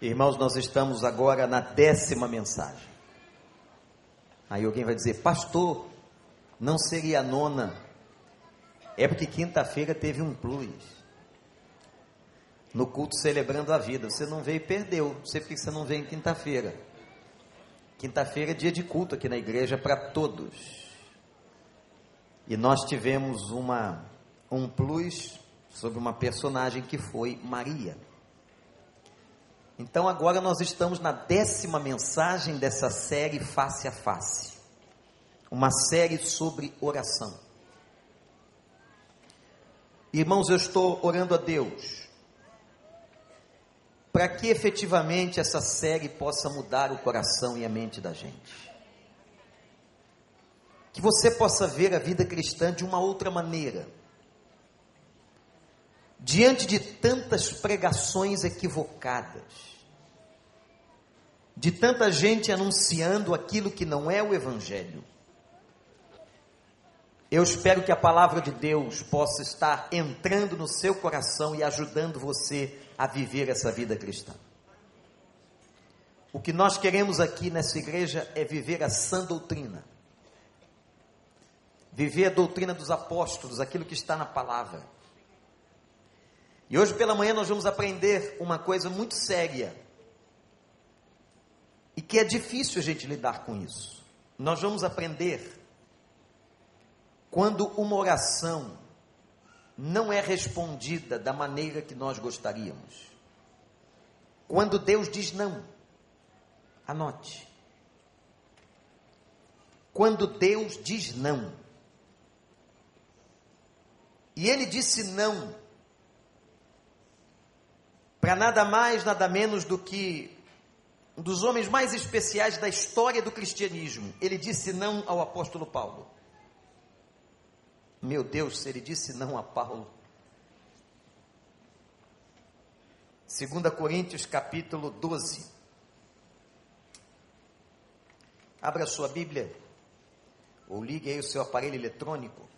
Irmãos, nós estamos agora na décima mensagem. Aí alguém vai dizer, pastor, não seria a nona? É porque quinta-feira teve um plus. No culto celebrando a vida. Você não veio e perdeu. Não sei por que você não veio em quinta-feira. Quinta-feira é dia de culto aqui na igreja para todos. E nós tivemos uma, um plus sobre uma personagem que foi Maria. Então agora nós estamos na décima mensagem dessa série Face a Face. Uma série sobre oração. Irmãos, eu estou orando a Deus para que efetivamente essa série possa mudar o coração e a mente da gente. Que você possa ver a vida cristã de uma outra maneira. Diante de tantas pregações equivocadas, de tanta gente anunciando aquilo que não é o Evangelho. Eu espero que a palavra de Deus possa estar entrando no seu coração e ajudando você a viver essa vida cristã. O que nós queremos aqui nessa igreja é viver a sã doutrina. Viver a doutrina dos apóstolos, aquilo que está na palavra. E hoje pela manhã nós vamos aprender uma coisa muito séria e que é difícil a gente lidar com isso. Nós vamos aprender quando uma oração não é respondida da maneira que nós gostaríamos. Quando Deus diz não, anote. Quando Deus diz não, e Ele disse não, para nada mais, nada menos do que um dos homens mais especiais da história do cristianismo, ele disse não ao apóstolo Paulo. Meu Deus, se ele disse não a Paulo. 2 Coríntios capítulo 12. Abra sua Bíblia, ou ligue aí o seu aparelho eletrônico.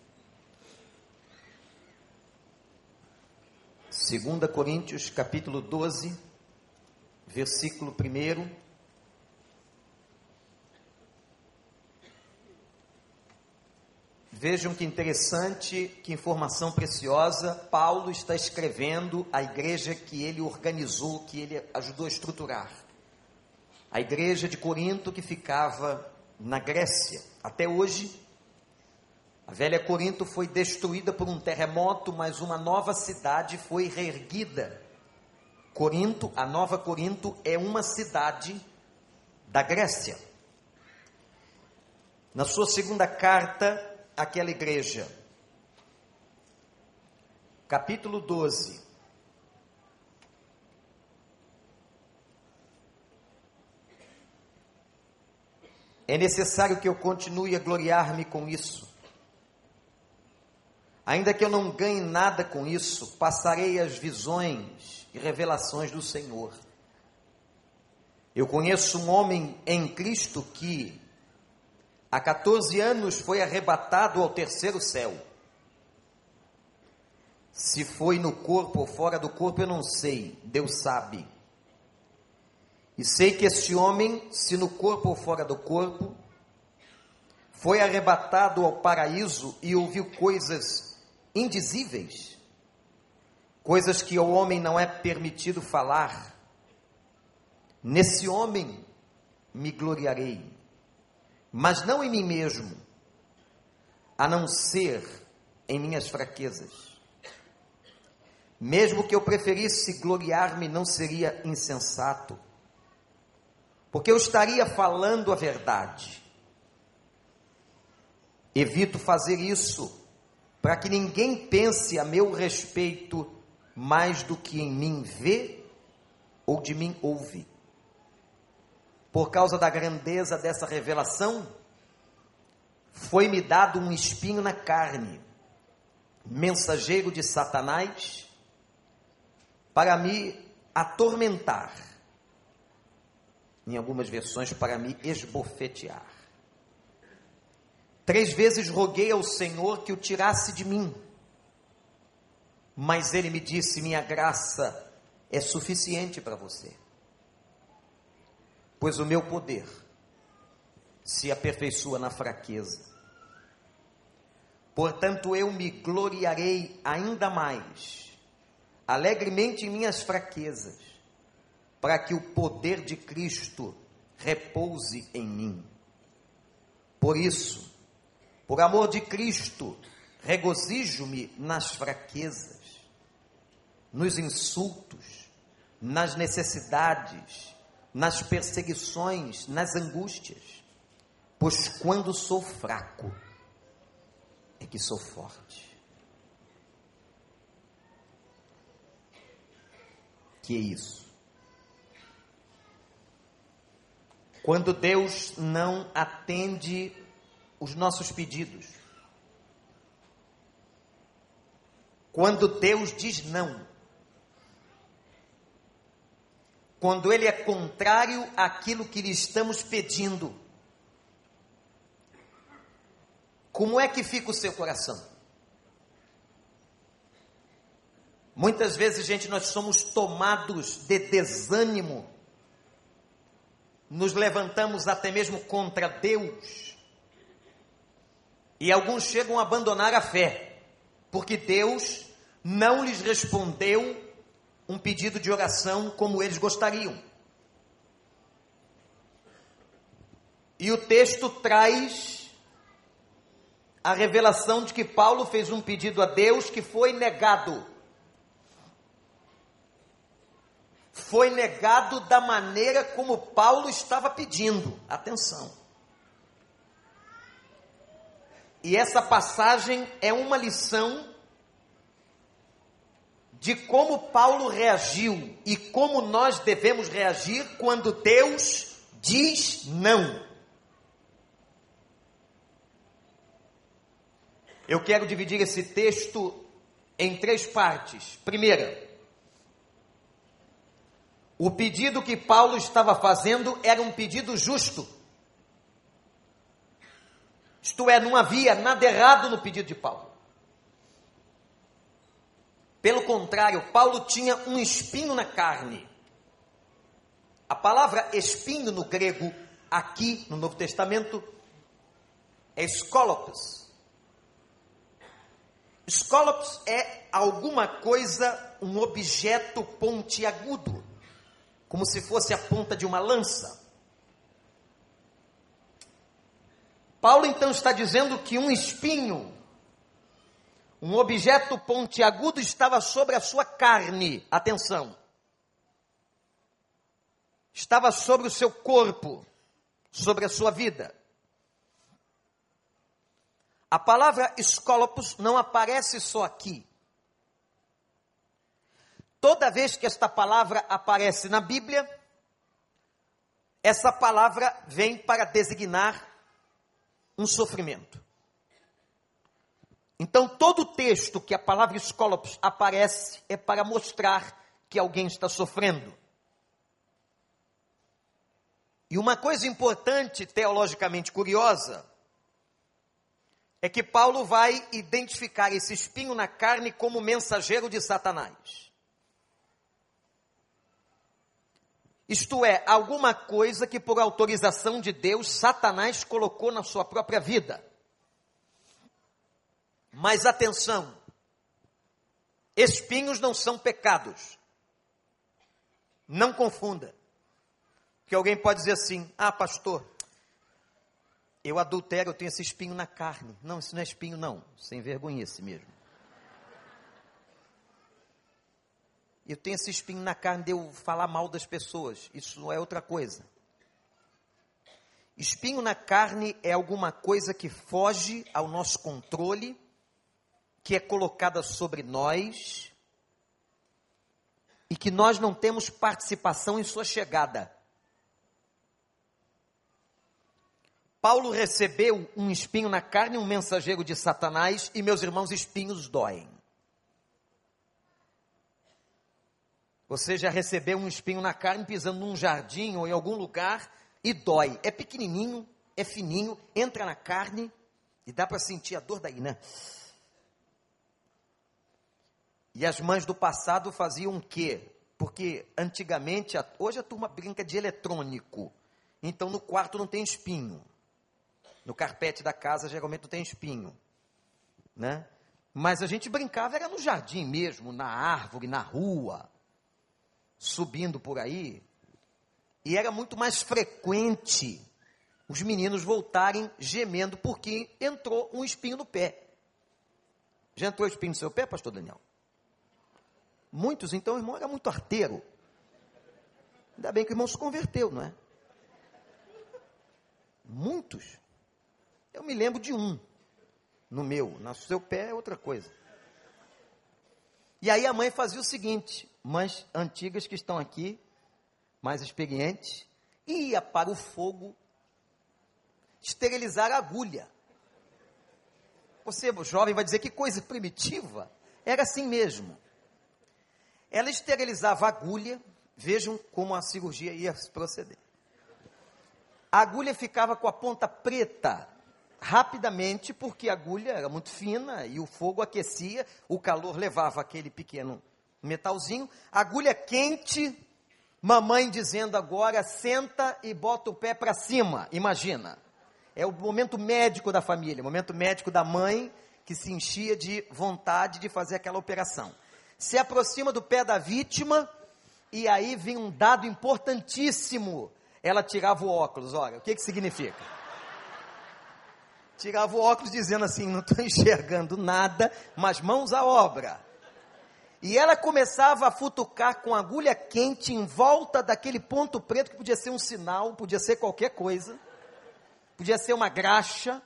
2 Coríntios capítulo 12 versículo 1. Vejam que interessante, que informação preciosa. Paulo está escrevendo a igreja que ele organizou, que ele ajudou a estruturar. A igreja de Corinto que ficava na Grécia. Até hoje, a velha Corinto foi destruída por um terremoto, mas uma nova cidade foi reerguida Corinto, a Nova Corinto, é uma cidade da Grécia. Na sua segunda carta àquela igreja, capítulo 12. É necessário que eu continue a gloriar-me com isso. Ainda que eu não ganhe nada com isso, passarei as visões e revelações do Senhor. Eu conheço um homem em Cristo que há 14 anos foi arrebatado ao terceiro céu. Se foi no corpo ou fora do corpo, eu não sei, Deus sabe. E sei que esse homem, se no corpo ou fora do corpo, foi arrebatado ao paraíso e ouviu coisas indizíveis coisas que ao homem não é permitido falar. Nesse homem me gloriarei, mas não em mim mesmo, a não ser em minhas fraquezas. Mesmo que eu preferisse gloriar-me, não seria insensato, porque eu estaria falando a verdade. Evito fazer isso para que ninguém pense a meu respeito mais do que em mim vê ou de mim ouve. Por causa da grandeza dessa revelação, foi-me dado um espinho na carne, mensageiro de Satanás, para me atormentar. Em algumas versões, para me esbofetear. Três vezes roguei ao Senhor que o tirasse de mim mas ele me disse: minha graça é suficiente para você, pois o meu poder se aperfeiçoa na fraqueza. Portanto, eu me gloriarei ainda mais, alegremente em minhas fraquezas, para que o poder de Cristo repouse em mim. Por isso, por amor de Cristo, regozijo-me nas fraquezas, nos insultos, nas necessidades, nas perseguições, nas angústias, pois quando sou fraco, é que sou forte. Que é isso? Quando Deus não atende os nossos pedidos, quando Deus diz não, quando Ele é contrário àquilo que lhe estamos pedindo, como é que fica o seu coração? Muitas vezes, gente, nós somos tomados de desânimo, nos levantamos até mesmo contra Deus, e alguns chegam a abandonar a fé, porque Deus não lhes respondeu um pedido de oração como eles gostariam. E o texto traz a revelação de que Paulo fez um pedido a Deus que foi negado. Foi negado da maneira como Paulo estava pedindo. Atenção. E essa passagem é uma lição de como Paulo reagiu e como nós devemos reagir quando Deus diz não. Eu quero dividir esse texto em três partes. Primeira, o pedido que Paulo estava fazendo era um pedido justo. Isto é, não havia nada errado no pedido de Paulo. Pelo contrário, Paulo tinha um espinho na carne. A palavra espinho no grego, aqui no Novo Testamento, é scolopes Scolops é alguma coisa, um objeto pontiagudo, como se fosse a ponta de uma lança. Paulo então está dizendo que um espinho, um objeto pontiagudo estava sobre a sua carne. Atenção. Estava sobre o seu corpo, sobre a sua vida. A palavra escolopos não aparece só aqui. Toda vez que esta palavra aparece na Bíblia, essa palavra vem para designar um sofrimento. Então, todo texto que a palavra escolopos aparece é para mostrar que alguém está sofrendo. E uma coisa importante, teologicamente curiosa, é que Paulo vai identificar esse espinho na carne como mensageiro de Satanás. Isto é, alguma coisa que por autorização de Deus Satanás colocou na sua própria vida. Mas atenção, espinhos não são pecados. Não confunda. Que alguém pode dizer assim: "Ah, pastor, eu adultero, eu tenho esse espinho na carne. Não, isso não é espinho, não. Sem vergonha esse mesmo. Eu tenho esse espinho na carne de eu falar mal das pessoas. Isso não é outra coisa. Espinho na carne é alguma coisa que foge ao nosso controle, que é colocada sobre nós e que nós não temos participação em sua chegada. Paulo recebeu um espinho na carne, um mensageiro de Satanás, e meus irmãos, espinhos doem. Você já recebeu um espinho na carne pisando num jardim ou em algum lugar e dói. É pequenininho, é fininho, entra na carne e dá para sentir a dor daí, né? E as mães do passado faziam o quê? Porque antigamente, hoje a turma brinca de eletrônico. Então no quarto não tem espinho. No carpete da casa geralmente não tem espinho, né? Mas a gente brincava era no jardim mesmo, na árvore, na rua, subindo por aí. E era muito mais frequente os meninos voltarem gemendo porque entrou um espinho no pé. Já entrou espinho no seu pé, pastor Daniel? Muitos, então o irmão era muito arteiro. Ainda bem que o irmão se converteu, não é? Muitos. Eu me lembro de um. No meu, no seu pé é outra coisa. E aí a mãe fazia o seguinte: mães antigas que estão aqui, mais experientes, ia para o fogo esterilizar a agulha. Você, jovem, vai dizer que coisa primitiva. Era assim mesmo. Ela esterilizava a agulha, vejam como a cirurgia ia proceder. A agulha ficava com a ponta preta rapidamente, porque a agulha era muito fina e o fogo aquecia, o calor levava aquele pequeno metalzinho. Agulha quente, mamãe dizendo agora, senta e bota o pé para cima, imagina. É o momento médico da família, o momento médico da mãe que se enchia de vontade de fazer aquela operação. Se aproxima do pé da vítima e aí vem um dado importantíssimo. Ela tirava o óculos, olha, o que que significa? Tirava o óculos dizendo assim, não estou enxergando nada, mas mãos à obra. E ela começava a futucar com agulha quente em volta daquele ponto preto que podia ser um sinal, podia ser qualquer coisa podia ser uma graxa,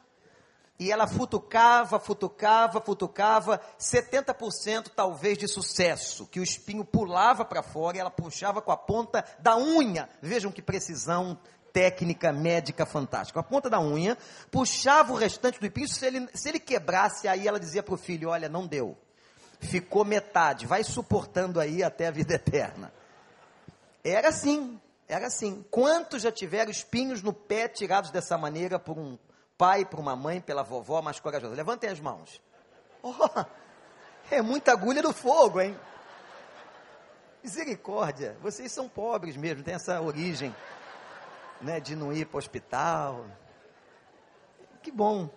e ela futucava, futucava, futucava, 70% talvez de sucesso, que o espinho pulava para fora e ela puxava com a ponta da unha. Vejam que precisão técnica médica fantástica. A ponta da unha puxava o restante do espinho, se ele, se ele quebrasse, aí ela dizia para o filho: Olha, não deu. Ficou metade, vai suportando aí até a vida eterna. Era assim, era assim. Quantos já tiveram espinhos no pé tirados dessa maneira por um pai, por uma mãe, pela vovó mais corajosa? Levantem as mãos. Oh, é muita agulha do fogo, hein? Misericórdia, vocês são pobres mesmo, tem essa origem né, de não ir para o hospital. Que bom,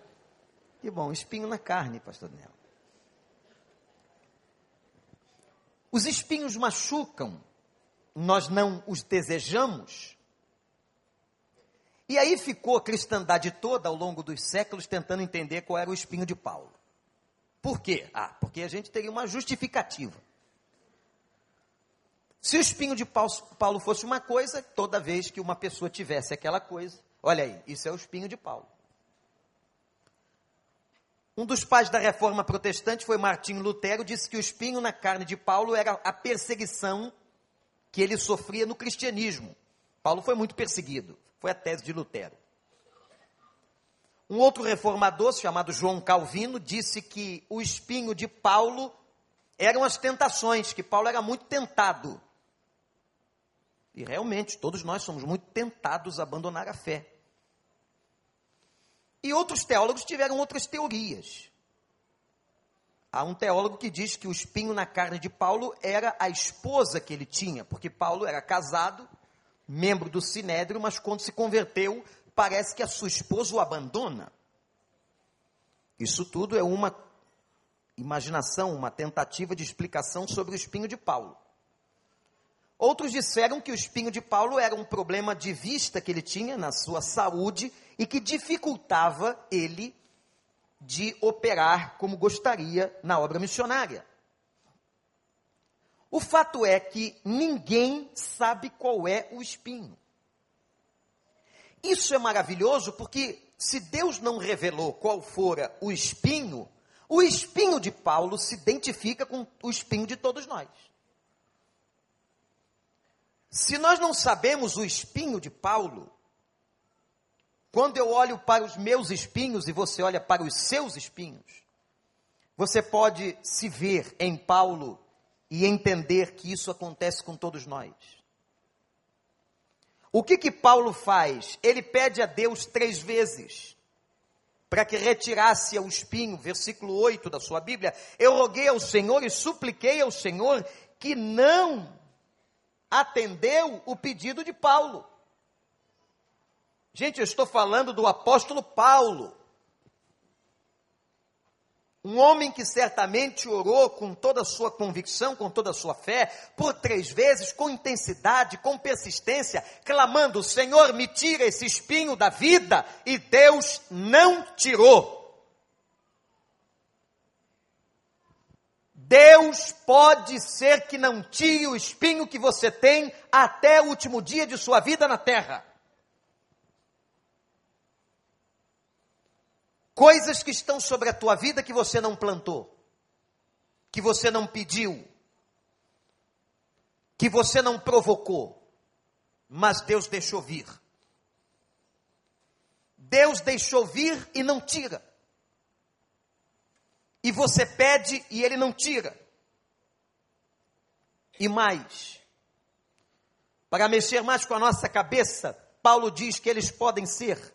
que bom, espinho na carne, pastor Daniel. Os espinhos machucam nós não os desejamos. E aí ficou a cristandade toda ao longo dos séculos tentando entender qual era o espinho de Paulo. Por quê? Ah, porque a gente teria uma justificativa. Se o espinho de Paulo fosse uma coisa, toda vez que uma pessoa tivesse aquela coisa, olha aí, isso é o espinho de Paulo. Um dos pais da reforma protestante foi Martinho Lutero, disse que o espinho na carne de Paulo era a perseguição que ele sofria no cristianismo. Paulo foi muito perseguido, foi a tese de Lutero. Um outro reformador, chamado João Calvino, disse que o espinho de Paulo eram as tentações, que Paulo era muito tentado. E realmente, todos nós somos muito tentados a abandonar a fé. E outros teólogos tiveram outras teorias. Há um teólogo que diz que o espinho na carne de Paulo era a esposa que ele tinha, porque Paulo era casado, membro do sinédrio, mas quando se converteu, parece que a sua esposa o abandona. Isso tudo é uma imaginação, uma tentativa de explicação sobre o espinho de Paulo. Outros disseram que o espinho de Paulo era um problema de vista que ele tinha na sua saúde e que dificultava ele de operar como gostaria na obra missionária. O fato é que ninguém sabe qual é o espinho. Isso é maravilhoso porque se Deus não revelou qual fora o espinho, o espinho de Paulo se identifica com o espinho de todos nós. Se nós não sabemos o espinho de Paulo, quando eu olho para os meus espinhos e você olha para os seus espinhos, você pode se ver em Paulo e entender que isso acontece com todos nós. O que que Paulo faz? Ele pede a Deus três vezes para que retirasse o espinho, versículo 8 da sua Bíblia. Eu roguei ao Senhor e supliquei ao Senhor que não atendeu o pedido de Paulo. Gente, eu estou falando do apóstolo Paulo. Um homem que certamente orou com toda a sua convicção, com toda a sua fé, por três vezes, com intensidade, com persistência, clamando: Senhor, me tira esse espinho da vida, e Deus não tirou. Deus pode ser que não tire o espinho que você tem até o último dia de sua vida na terra. Coisas que estão sobre a tua vida que você não plantou, que você não pediu, que você não provocou, mas Deus deixou vir. Deus deixou vir e não tira e você pede e ele não tira. E mais, para mexer mais com a nossa cabeça, Paulo diz que eles podem ser,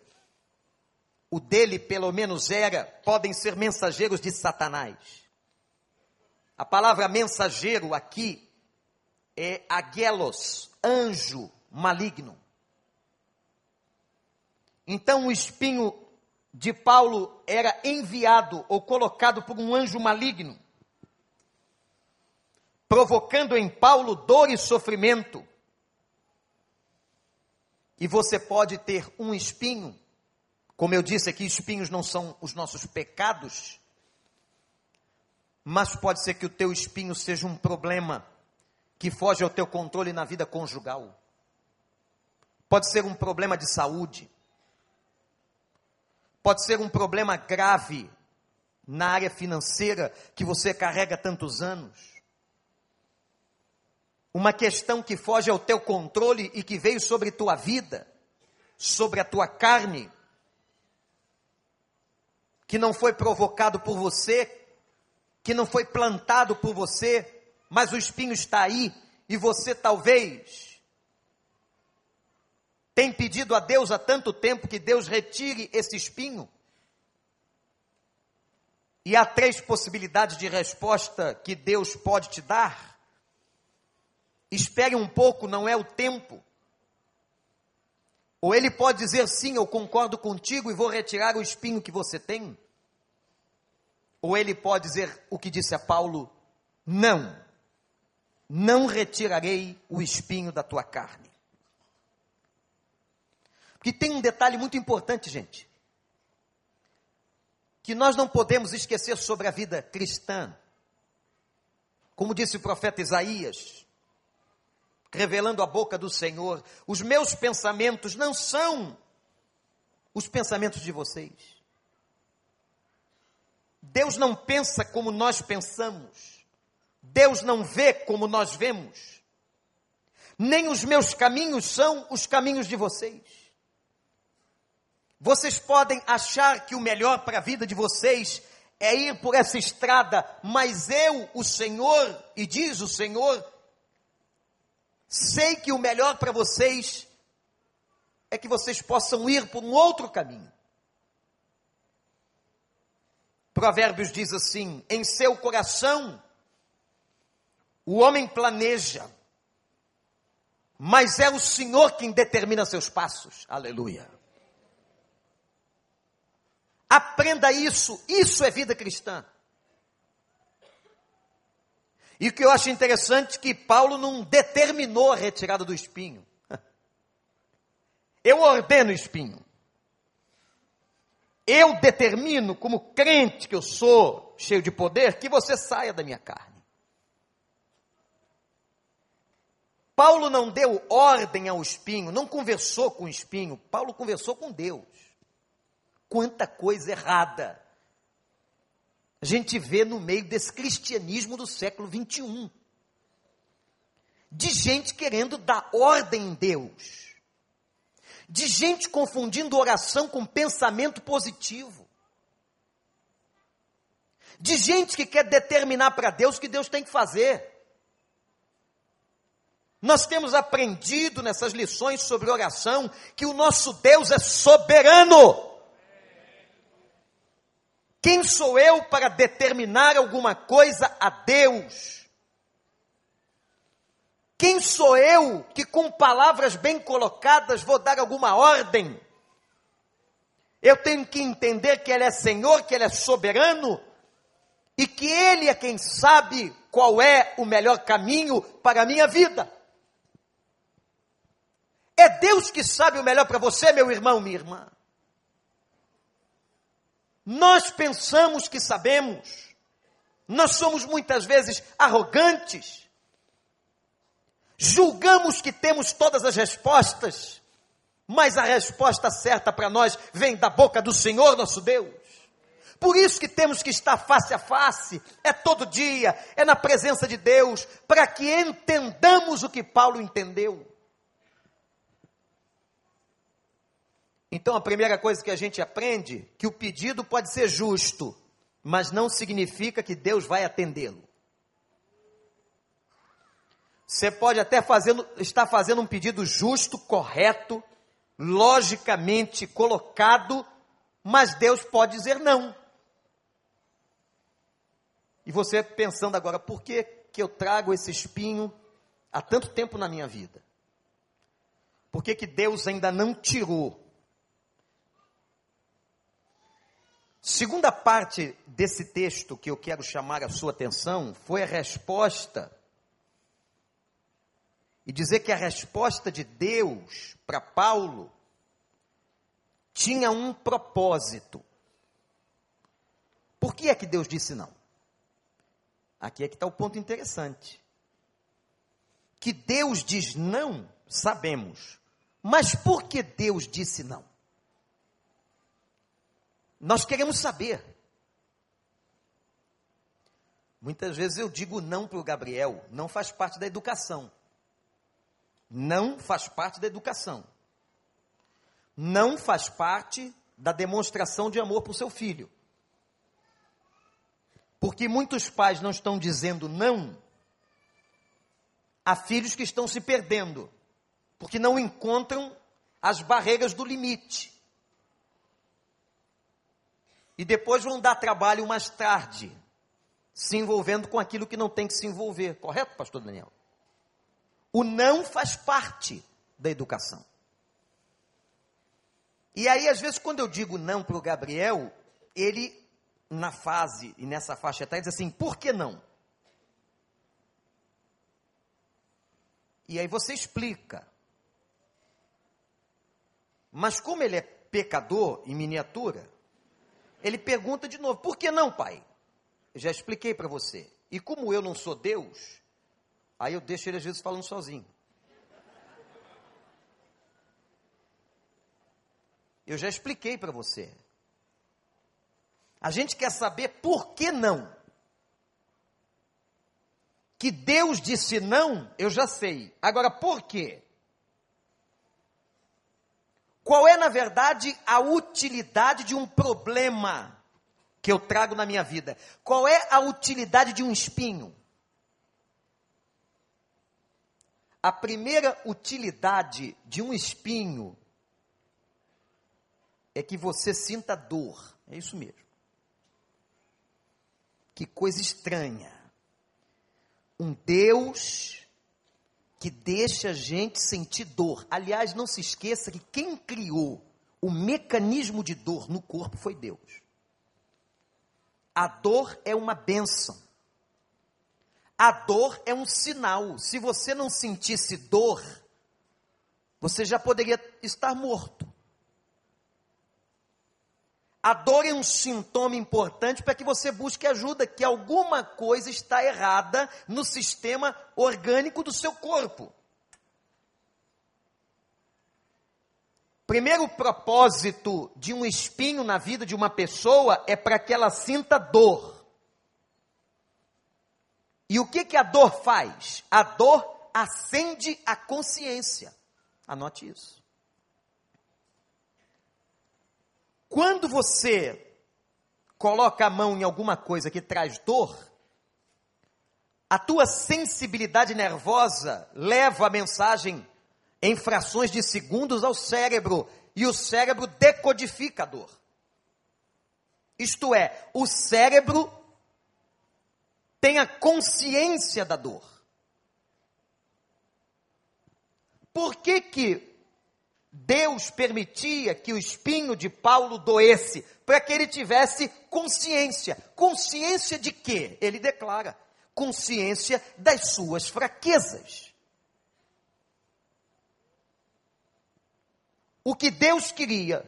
o dele pelo menos era, podem ser mensageiros de Satanás. A palavra mensageiro aqui é aguelos, anjo maligno. Então o espinho de Paulo era enviado ou colocado por um anjo maligno, provocando em Paulo dor e sofrimento. E você pode ter um espinho, como eu disse aqui, espinhos não são os nossos pecados, mas pode ser que o teu espinho seja um problema que foge ao teu controle na vida conjugal. Pode ser um problema de saúde Pode ser um problema grave na área financeira que você carrega tantos anos. Uma questão que foge ao teu controle e que veio sobre tua vida, sobre a tua carne, que não foi provocado por você, que não foi plantado por você, mas o espinho está aí e você talvez tem pedido a Deus há tanto tempo que Deus retire esse espinho? E há três possibilidades de resposta que Deus pode te dar. Espere um pouco, não é o tempo. Ou ele pode dizer sim, eu concordo contigo e vou retirar o espinho que você tem. Ou ele pode dizer o que disse a Paulo: não, não retirarei o espinho da tua carne. Que tem um detalhe muito importante, gente. Que nós não podemos esquecer sobre a vida cristã. Como disse o profeta Isaías, revelando a boca do Senhor, os meus pensamentos não são os pensamentos de vocês. Deus não pensa como nós pensamos. Deus não vê como nós vemos. Nem os meus caminhos são os caminhos de vocês. Vocês podem achar que o melhor para a vida de vocês é ir por essa estrada, mas eu, o Senhor, e diz o Senhor, sei que o melhor para vocês é que vocês possam ir por um outro caminho. Provérbios diz assim: em seu coração o homem planeja, mas é o Senhor quem determina seus passos. Aleluia. Aprenda isso, isso é vida cristã. E o que eu acho interessante é que Paulo não determinou a retirada do espinho. Eu ordeno o espinho. Eu determino, como crente que eu sou, cheio de poder, que você saia da minha carne. Paulo não deu ordem ao espinho, não conversou com o espinho, Paulo conversou com Deus quanta coisa errada a gente vê no meio desse cristianismo do século 21. De gente querendo dar ordem em Deus. De gente confundindo oração com pensamento positivo. De gente que quer determinar para Deus o que Deus tem que fazer. Nós temos aprendido nessas lições sobre oração que o nosso Deus é soberano. Quem sou eu para determinar alguma coisa a Deus? Quem sou eu que com palavras bem colocadas vou dar alguma ordem Eu tenho que entender que Ele é Senhor, que Ele é soberano e que Ele é quem sabe qual é o melhor caminho para a minha vida. É Deus que sabe o melhor para você, meu irmão, minha irmã. Nós pensamos que sabemos. Nós somos muitas vezes arrogantes. Julgamos que temos todas as respostas. Mas a resposta certa para nós vem da boca do Senhor nosso Deus. Por isso que temos que estar face a face, é todo dia, é na presença de Deus, para que entendamos o que Paulo entendeu. Então a primeira coisa que a gente aprende, que o pedido pode ser justo, mas não significa que Deus vai atendê-lo. Você pode até fazendo, estar fazendo um pedido justo, correto, logicamente colocado, mas Deus pode dizer não. E você pensando agora, por que, que eu trago esse espinho há tanto tempo na minha vida? Por que, que Deus ainda não tirou? Segunda parte desse texto que eu quero chamar a sua atenção foi a resposta. E dizer que a resposta de Deus para Paulo tinha um propósito. Por que é que Deus disse não? Aqui é que está o ponto interessante. Que Deus diz não, sabemos. Mas por que Deus disse não? Nós queremos saber. Muitas vezes eu digo não para o Gabriel, não faz parte da educação não faz parte da educação. Não faz parte da demonstração de amor para o seu filho. Porque muitos pais não estão dizendo não a filhos que estão se perdendo, porque não encontram as barreiras do limite. E depois vão dar trabalho mais tarde, se envolvendo com aquilo que não tem que se envolver. Correto, pastor Daniel? O não faz parte da educação. E aí, às vezes, quando eu digo não para o Gabriel, ele, na fase e nessa faixa etária, diz assim: por que não? E aí você explica. Mas como ele é pecador em miniatura, ele pergunta de novo: por que não, pai? Eu já expliquei para você. E como eu não sou Deus, Aí eu deixo ele às vezes falando sozinho. Eu já expliquei para você. A gente quer saber por que não. Que Deus disse não, eu já sei. Agora, por quê? Qual é, na verdade, a utilidade de um problema que eu trago na minha vida? Qual é a utilidade de um espinho? A primeira utilidade de um espinho é que você sinta dor. É isso mesmo. Que coisa estranha. Um Deus que deixa a gente sentir dor. Aliás, não se esqueça que quem criou o mecanismo de dor no corpo foi Deus. A dor é uma bênção. A dor é um sinal. Se você não sentisse dor, você já poderia estar morto. A dor é um sintoma importante para que você busque ajuda, que alguma coisa está errada no sistema orgânico do seu corpo. Primeiro propósito de um espinho na vida de uma pessoa é para que ela sinta dor. E o que, que a dor faz? A dor acende a consciência. Anote isso. Quando você coloca a mão em alguma coisa que traz dor, a tua sensibilidade nervosa leva a mensagem em frações de segundos ao cérebro e o cérebro decodifica a dor. Isto é, o cérebro tenha consciência da dor. Por que que Deus permitia que o espinho de Paulo doesse, para que ele tivesse consciência. Consciência de quê? Ele declara: consciência das suas fraquezas. O que Deus queria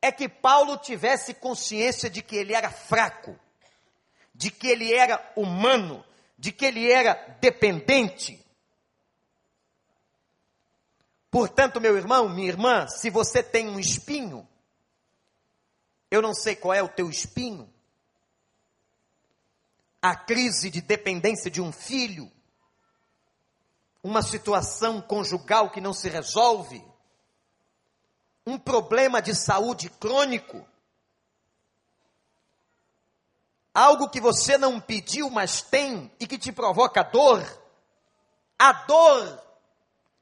é que Paulo tivesse consciência de que ele era fraco, de que ele era humano, de que ele era dependente. Portanto, meu irmão, minha irmã, se você tem um espinho, eu não sei qual é o teu espinho, a crise de dependência de um filho, uma situação conjugal que não se resolve, um problema de saúde crônico, algo que você não pediu, mas tem e que te provoca dor, a dor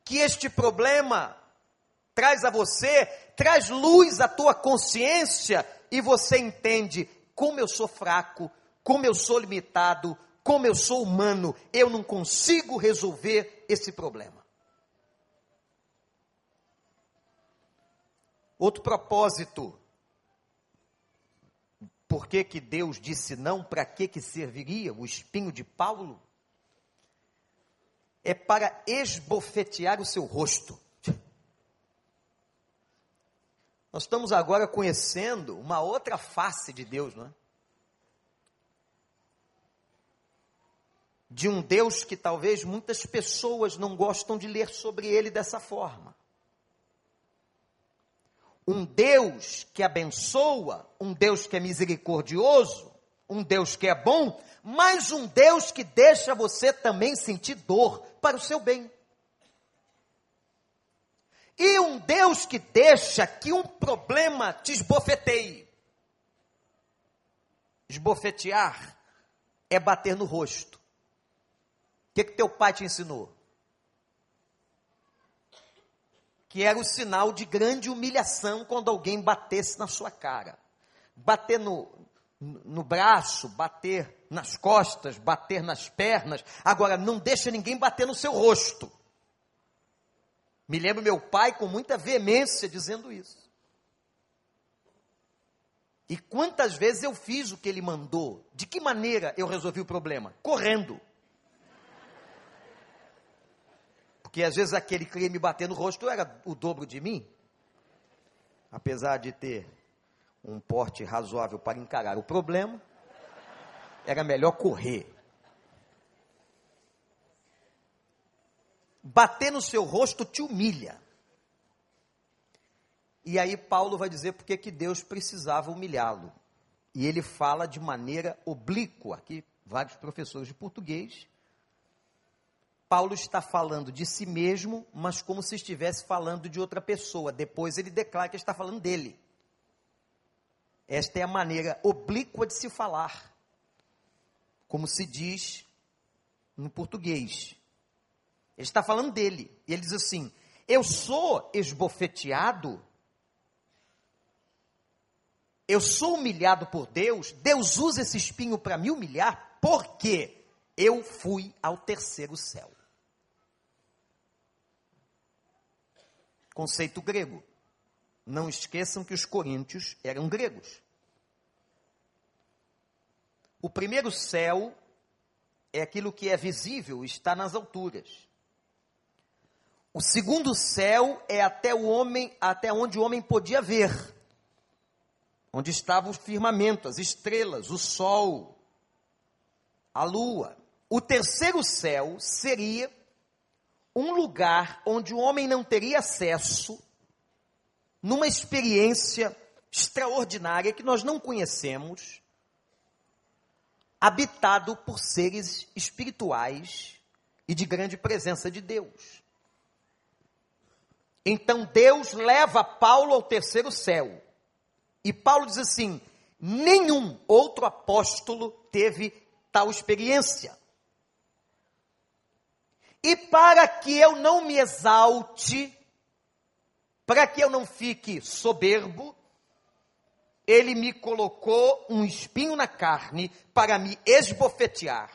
que este problema traz a você, traz luz à tua consciência e você entende como eu sou fraco, como eu sou limitado, como eu sou humano, eu não consigo resolver esse problema. Outro propósito. Por que, que Deus disse não? Para que, que serviria o espinho de Paulo? é para esbofetear o seu rosto. Nós estamos agora conhecendo uma outra face de Deus, não é? De um Deus que talvez muitas pessoas não gostam de ler sobre ele dessa forma. Um Deus que abençoa, um Deus que é misericordioso, um Deus que é bom, mas um Deus que deixa você também sentir dor para o seu bem. E um Deus que deixa que um problema te esbofeteie. Esbofetear é bater no rosto. O que, que teu pai te ensinou? Que era o sinal de grande humilhação quando alguém batesse na sua cara. Bater no, no braço, bater nas costas, bater nas pernas. Agora, não deixa ninguém bater no seu rosto. Me lembro meu pai com muita veemência dizendo isso. E quantas vezes eu fiz o que ele mandou? De que maneira eu resolvi o problema? Correndo. Porque às vezes aquele que ia me bater no rosto era o dobro de mim. Apesar de ter um porte razoável para encarar o problema, era melhor correr. Bater no seu rosto te humilha. E aí Paulo vai dizer porque que Deus precisava humilhá-lo. E ele fala de maneira oblíqua, aqui vários professores de português. Paulo está falando de si mesmo, mas como se estivesse falando de outra pessoa. Depois ele declara que está falando dele. Esta é a maneira oblíqua de se falar, como se diz no português. Ele está falando dele, e ele diz assim: Eu sou esbofeteado, eu sou humilhado por Deus, Deus usa esse espinho para me humilhar, porque eu fui ao terceiro céu. Conceito grego. Não esqueçam que os coríntios eram gregos. O primeiro céu é aquilo que é visível, está nas alturas. O segundo céu é até o homem, até onde o homem podia ver. Onde estava o firmamento, as estrelas, o sol, a lua. O terceiro céu seria um lugar onde o homem não teria acesso numa experiência extraordinária que nós não conhecemos, habitado por seres espirituais e de grande presença de Deus. Então Deus leva Paulo ao terceiro céu. E Paulo diz assim: nenhum outro apóstolo teve tal experiência. E para que eu não me exalte, para que eu não fique soberbo, ele me colocou um espinho na carne para me esbofetear.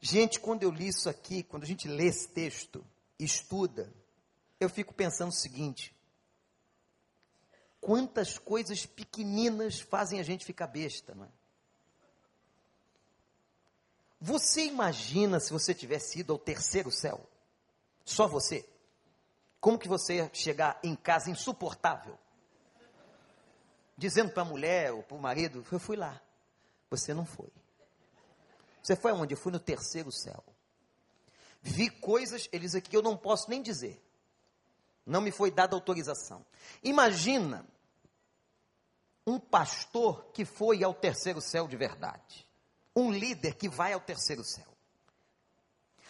Gente, quando eu li isso aqui, quando a gente lê esse texto, estuda, eu fico pensando o seguinte: quantas coisas pequeninas fazem a gente ficar besta, não é? Você imagina se você tivesse ido ao terceiro céu? Só você? Como que você ia chegar em casa insuportável? Dizendo para a mulher ou para o marido, eu fui lá. Você não foi. Você foi aonde? Eu fui no terceiro céu. Vi coisas, eles aqui eu não posso nem dizer. Não me foi dada autorização. Imagina um pastor que foi ao terceiro céu de verdade. Um líder que vai ao terceiro céu.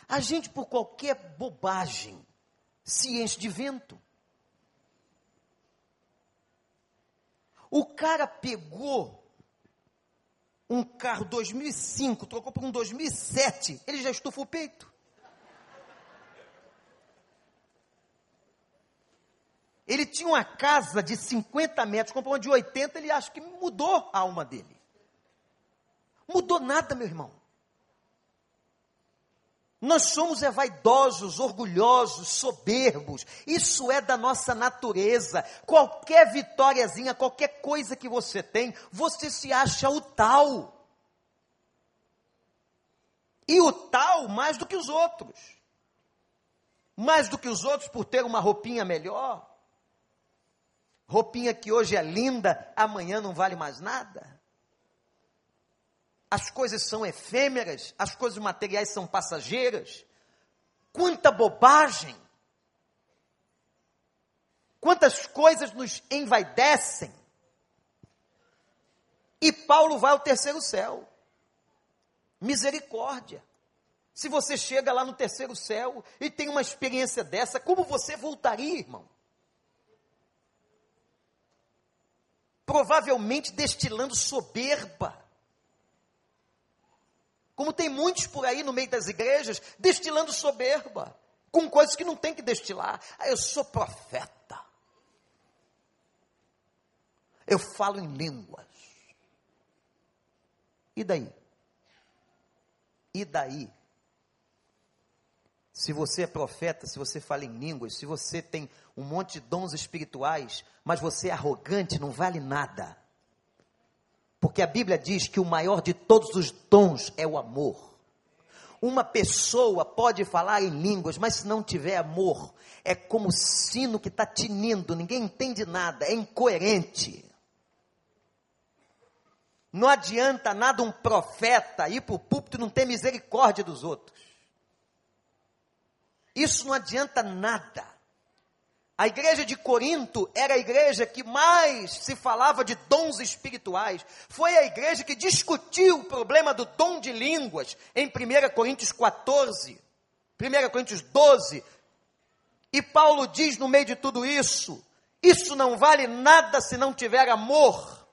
A gente, por qualquer bobagem, se enche de vento. O cara pegou um carro 2005, trocou por um 2007, ele já estufa o peito. Ele tinha uma casa de 50 metros, comprou uma de 80, ele acha que mudou a alma dele. Mudou nada, meu irmão. Nós somos é vaidosos, orgulhosos, soberbos. Isso é da nossa natureza. Qualquer vitóriazinha, qualquer coisa que você tem, você se acha o tal. E o tal mais do que os outros. Mais do que os outros por ter uma roupinha melhor. Roupinha que hoje é linda, amanhã não vale mais nada as coisas são efêmeras, as coisas materiais são passageiras. Quanta bobagem! Quantas coisas nos envaidecem. E Paulo vai ao terceiro céu. Misericórdia. Se você chega lá no terceiro céu e tem uma experiência dessa, como você voltaria, irmão? Provavelmente destilando soberba como tem muitos por aí no meio das igrejas, destilando soberba, com coisas que não tem que destilar. Ah, eu sou profeta. Eu falo em línguas. E daí? E daí? Se você é profeta, se você fala em línguas, se você tem um monte de dons espirituais, mas você é arrogante, não vale nada. Porque a Bíblia diz que o maior de todos os dons é o amor. Uma pessoa pode falar em línguas, mas se não tiver amor, é como o sino que está tinindo, ninguém entende nada, é incoerente. Não adianta nada um profeta ir para o púlpito e não ter misericórdia dos outros. Isso não adianta nada. A igreja de Corinto era a igreja que mais se falava de dons espirituais. Foi a igreja que discutiu o problema do dom de línguas em 1 Coríntios 14, 1 Coríntios 12. E Paulo diz no meio de tudo isso: isso não vale nada se não tiver amor.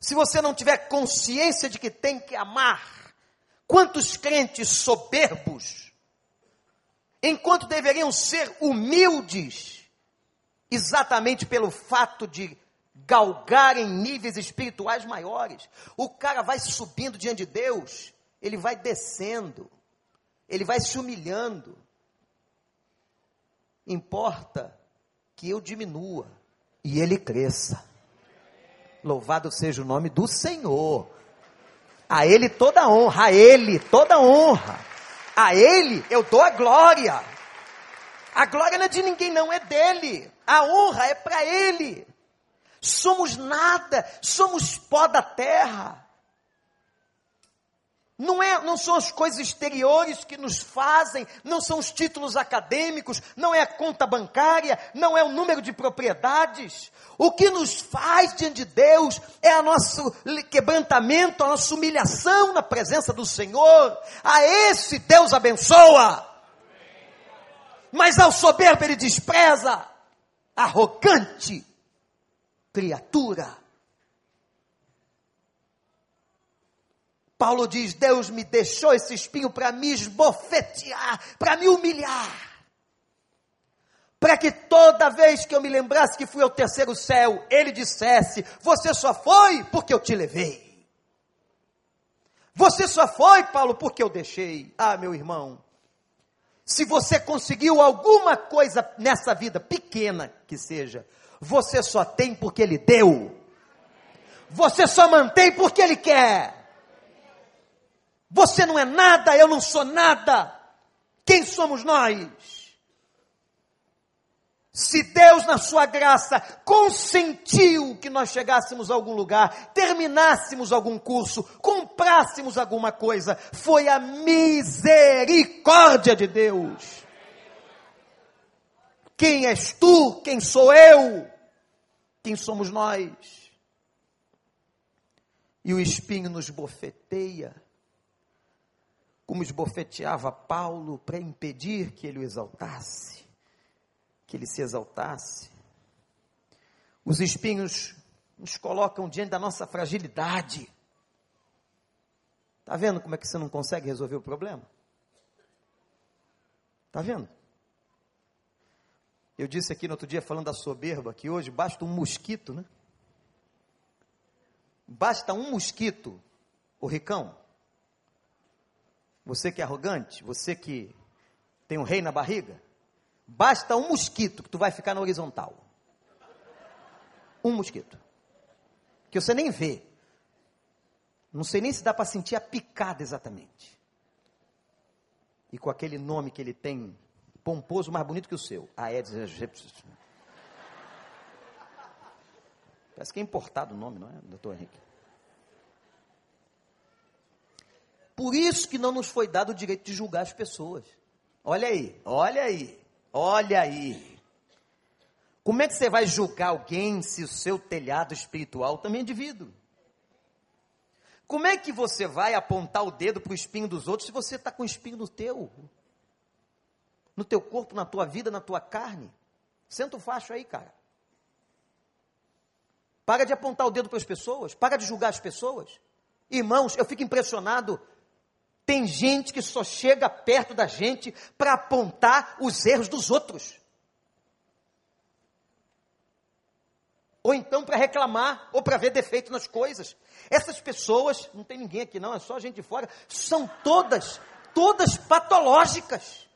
Se você não tiver consciência de que tem que amar. Quantos crentes soberbos enquanto deveriam ser humildes, exatamente pelo fato de galgar em níveis espirituais maiores. O cara vai subindo diante de Deus, ele vai descendo, ele vai se humilhando. Importa que eu diminua e ele cresça. Louvado seja o nome do Senhor. A Ele toda honra, a Ele toda honra. A Ele eu dou a glória. A glória não é de ninguém, não, é dele. A honra é para Ele. Somos nada, somos pó da terra. Não, é, não são as coisas exteriores que nos fazem, não são os títulos acadêmicos, não é a conta bancária, não é o número de propriedades. O que nos faz diante de Deus é o nosso quebrantamento, a nossa humilhação na presença do Senhor. A esse Deus abençoa. Mas ao soberbo ele despreza, arrogante criatura. Paulo diz: Deus me deixou esse espinho para me esbofetear, para me humilhar. Para que toda vez que eu me lembrasse que fui ao terceiro céu, ele dissesse: Você só foi porque eu te levei. Você só foi, Paulo, porque eu deixei. Ah, meu irmão, Se você conseguiu alguma coisa nessa vida, pequena que seja, você só tem porque Ele deu. Você só mantém porque Ele quer. Você não é nada, eu não sou nada. Quem somos nós? Se Deus, na sua graça, consentiu que nós chegássemos a algum lugar, terminássemos algum curso, comprássemos alguma coisa, foi a misericórdia de Deus. Quem és tu? Quem sou eu? Quem somos nós? E o espinho nos bofeteia, como esbofeteava Paulo para impedir que ele o exaltasse que ele se exaltasse. Os espinhos nos colocam diante da nossa fragilidade. Está vendo como é que você não consegue resolver o problema? Está vendo? Eu disse aqui no outro dia, falando da soberba, que hoje basta um mosquito, né? Basta um mosquito, o ricão. Você que é arrogante, você que tem um rei na barriga, Basta um mosquito que tu vai ficar na horizontal. Um mosquito. Que você nem vê. Não sei nem se dá para sentir a picada exatamente. E com aquele nome que ele tem, pomposo, mais bonito que o seu. Aedes aegypti. Parece que é importado o nome, não é, doutor Henrique? Por isso que não nos foi dado o direito de julgar as pessoas. Olha aí, olha aí. Olha aí. Como é que você vai julgar alguém se o seu telhado espiritual também é vidro? Como é que você vai apontar o dedo para o espinho dos outros se você está com o espinho no teu? No teu corpo, na tua vida, na tua carne? Senta o facho aí, cara. Para de apontar o dedo para as pessoas, para de julgar as pessoas. Irmãos, eu fico impressionado tem gente que só chega perto da gente para apontar os erros dos outros. Ou então para reclamar, ou para ver defeito nas coisas. Essas pessoas, não tem ninguém aqui não, é só gente de fora, são todas, todas patológicas.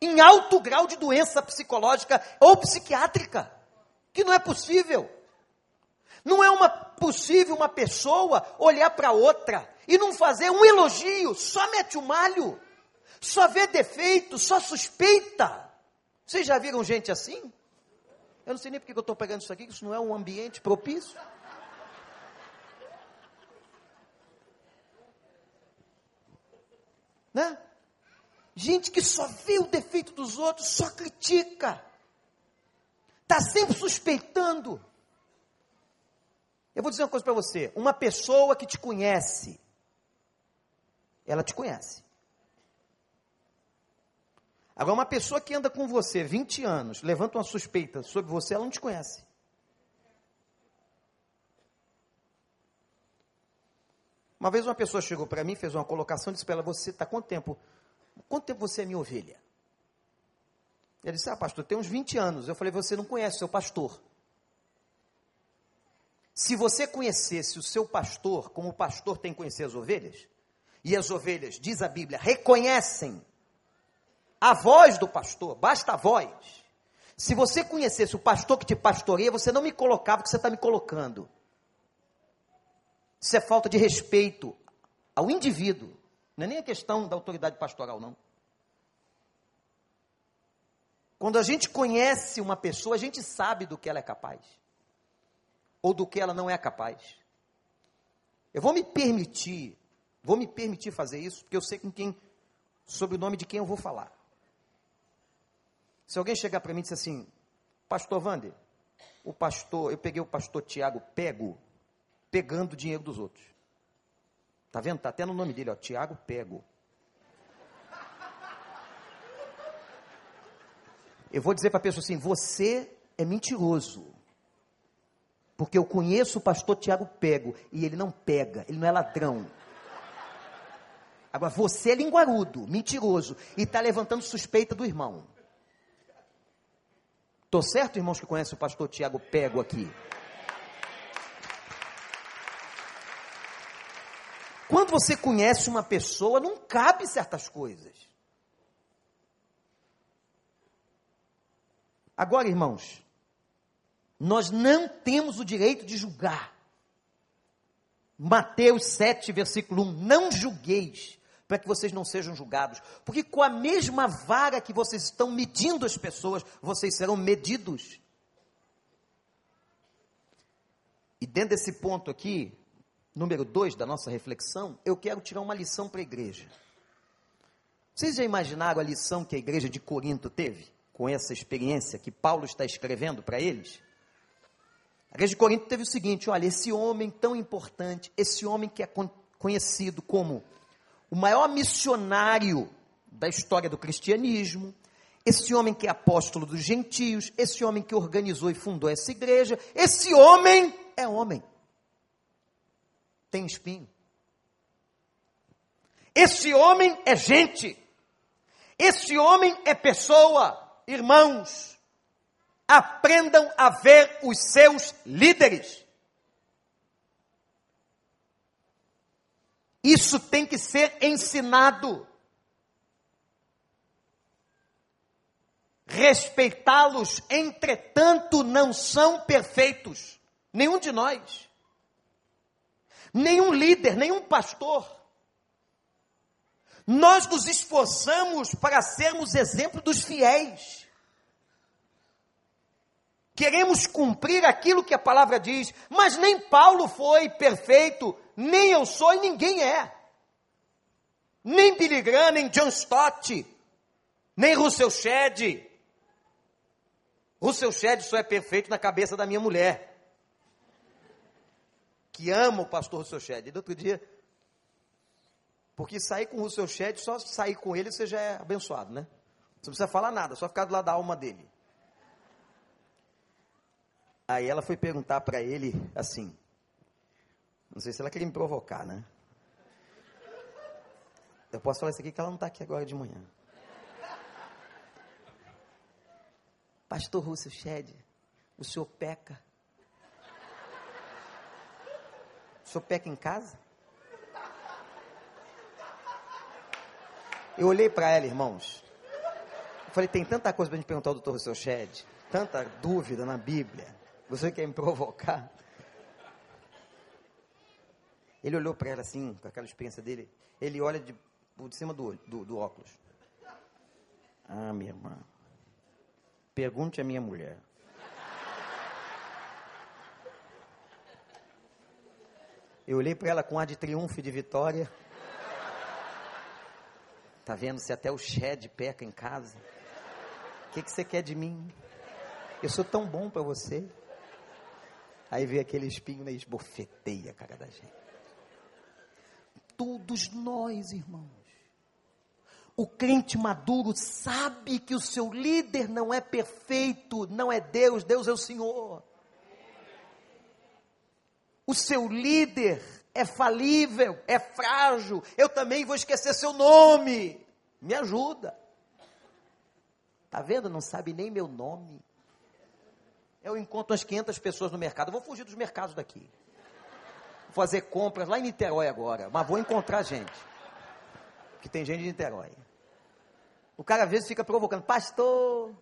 Em alto grau de doença psicológica ou psiquiátrica. Que não é possível. Não é uma possível uma pessoa olhar para outra e não fazer um elogio, só mete o malho, só vê defeito, só suspeita. Vocês já viram gente assim? Eu não sei nem porque eu estou pegando isso aqui, isso não é um ambiente propício. Né? Gente que só vê o defeito dos outros, só critica. Está sempre suspeitando. Eu vou dizer uma coisa para você: uma pessoa que te conhece, ela te conhece. Agora, uma pessoa que anda com você 20 anos, levanta uma suspeita sobre você, ela não te conhece. Uma vez uma pessoa chegou para mim, fez uma colocação disse para ela: Você está quanto tempo? Quanto tempo você é minha ovelha? Ele disse: Ah, pastor, tem uns 20 anos. Eu falei: Você não conhece seu pastor. Se você conhecesse o seu pastor, como o pastor tem que conhecer as ovelhas, e as ovelhas, diz a Bíblia, reconhecem a voz do pastor, basta a voz. Se você conhecesse o pastor que te pastoreia, você não me colocava o que você está me colocando. Isso é falta de respeito ao indivíduo. Não é nem a questão da autoridade pastoral, não. Quando a gente conhece uma pessoa, a gente sabe do que ela é capaz ou do que ela não é capaz. Eu vou me permitir, vou me permitir fazer isso, porque eu sei com quem, sobre o nome de quem eu vou falar. Se alguém chegar para mim e disser assim, Pastor Wander, o pastor, eu peguei o pastor Tiago Pego, pegando o dinheiro dos outros. Tá vendo? Tá até no nome dele, ó, Tiago Pego. Eu vou dizer para a pessoa assim: você é mentiroso. Porque eu conheço o pastor Tiago Pego e ele não pega, ele não é ladrão. Agora, você é linguarudo, mentiroso e está levantando suspeita do irmão. Estou certo, irmãos que conhecem o pastor Tiago Pego aqui? Quando você conhece uma pessoa, não cabe certas coisas. Agora, irmãos, nós não temos o direito de julgar. Mateus 7, versículo 1: Não julgueis, para que vocês não sejam julgados, porque com a mesma vara que vocês estão medindo as pessoas, vocês serão medidos. E dentro desse ponto aqui, número 2 da nossa reflexão, eu quero tirar uma lição para a igreja. Vocês já imaginaram a lição que a igreja de Corinto teve com essa experiência que Paulo está escrevendo para eles? A igreja de Corinto teve o seguinte: olha, esse homem tão importante, esse homem que é conhecido como o maior missionário da história do cristianismo, esse homem que é apóstolo dos gentios, esse homem que organizou e fundou essa igreja, esse homem é homem. Tem espinho. Esse homem é gente. Esse homem é pessoa. Irmãos, aprendam a ver os seus líderes. Isso tem que ser ensinado. Respeitá-los, entretanto, não são perfeitos. Nenhum de nós. Nenhum líder, nenhum pastor. Nós nos esforçamos para sermos exemplo dos fiéis. Queremos cumprir aquilo que a palavra diz, mas nem Paulo foi perfeito, nem eu sou e ninguém é. Nem Billy Graham, nem John Stott, nem Russell Shedd. Russell Shedd só é perfeito na cabeça da minha mulher, que ama o pastor Russell Shedd. Do outro dia, porque sair com o seu chat, só sair com ele você já é abençoado, né? Você não precisa falar nada, só ficar do lado da alma dele. Aí ela foi perguntar para ele assim. Não sei se ela queria me provocar, né? Eu posso falar isso aqui que ela não está aqui agora de manhã. Pastor Russell Shed, o senhor peca. O senhor peca em casa? Eu olhei para ela, irmãos. Falei, tem tanta coisa para a gente perguntar ao doutor Rousseau Shedd, tanta dúvida na Bíblia. Você quer me provocar? Ele olhou para ela assim, com aquela experiência dele. Ele olha de, de cima do, olho, do, do óculos. Ah, minha irmã. Pergunte à minha mulher. Eu olhei para ela com ar de triunfo e de vitória. Tá vendo se até o Shed peca em casa? O que, que você quer de mim? Eu sou tão bom para você. Aí vem aquele espinho né, e esbofeteia a cara da gente. Todos nós, irmãos. O crente maduro sabe que o seu líder não é perfeito, não é Deus, Deus é o Senhor. O seu líder é falível, é frágil. Eu também vou esquecer seu nome. Me ajuda. Tá vendo? Não sabe nem meu nome. Eu encontro umas 500 pessoas no mercado. Eu vou fugir dos mercados daqui. Vou fazer compras lá em Niterói agora. Mas vou encontrar gente. Que tem gente de Niterói. O cara às vezes fica provocando. Pastor,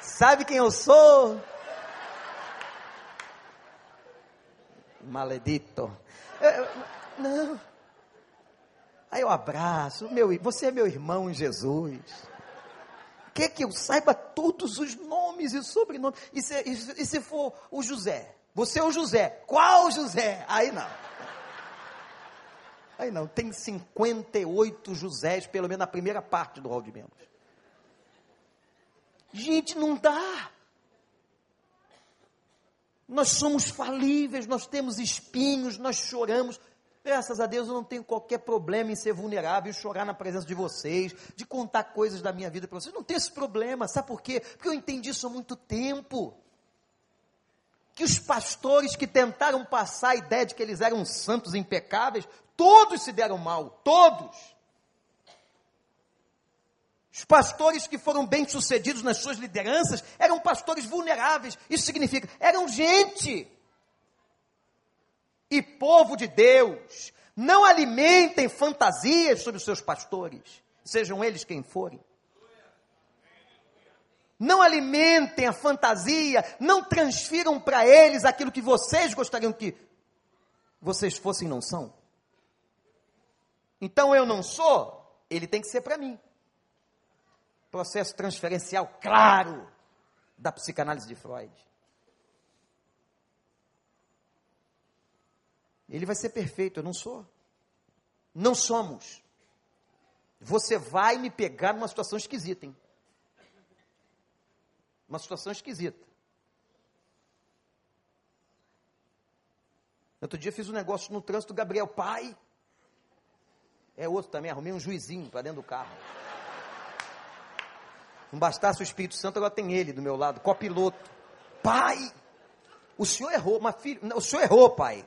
sabe quem eu sou? Maledito. Eu, não. Aí eu abraço, meu, você é meu irmão em Jesus. Quer que eu saiba todos os nomes e sobrenomes? E se, e, e se for o José? Você é o José. Qual José? Aí não. Aí não, tem 58 Josés, pelo menos na primeira parte do rol de membros. Gente, não dá. Nós somos falíveis, nós temos espinhos, nós choramos. Graças a Deus eu não tenho qualquer problema em ser vulnerável, chorar na presença de vocês, de contar coisas da minha vida para vocês. Não tenho esse problema, sabe por quê? Porque eu entendi isso há muito tempo. Que os pastores que tentaram passar a ideia de que eles eram santos impecáveis, todos se deram mal, todos. Os pastores que foram bem-sucedidos nas suas lideranças eram pastores vulneráveis. Isso significa, eram gente. E povo de Deus, não alimentem fantasias sobre os seus pastores, sejam eles quem forem. Não alimentem a fantasia, não transfiram para eles aquilo que vocês gostariam que vocês fossem não são. Então eu não sou, ele tem que ser para mim. Processo transferencial claro da psicanálise de Freud. Ele vai ser perfeito, eu não sou. Não somos. Você vai me pegar numa situação esquisita, hein? Uma situação esquisita. Outro dia fiz um negócio no trânsito, Gabriel, pai. É outro também, arrumei um juizinho para dentro do carro. Não bastasse o Espírito Santo, agora tem ele do meu lado, copiloto. Pai, o senhor errou, mas filho, o senhor errou, pai.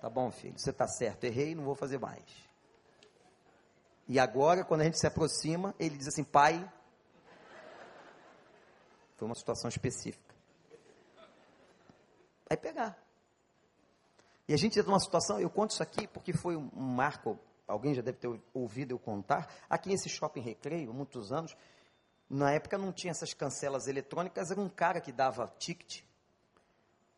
Tá bom, filho, você está certo, errei, não vou fazer mais. E agora, quando a gente se aproxima, ele diz assim: pai. Foi uma situação específica. Vai pegar. E a gente entra numa situação, eu conto isso aqui porque foi um marco, alguém já deve ter ouvido eu contar, aqui nesse shopping recreio, muitos anos, na época não tinha essas cancelas eletrônicas, era um cara que dava ticket.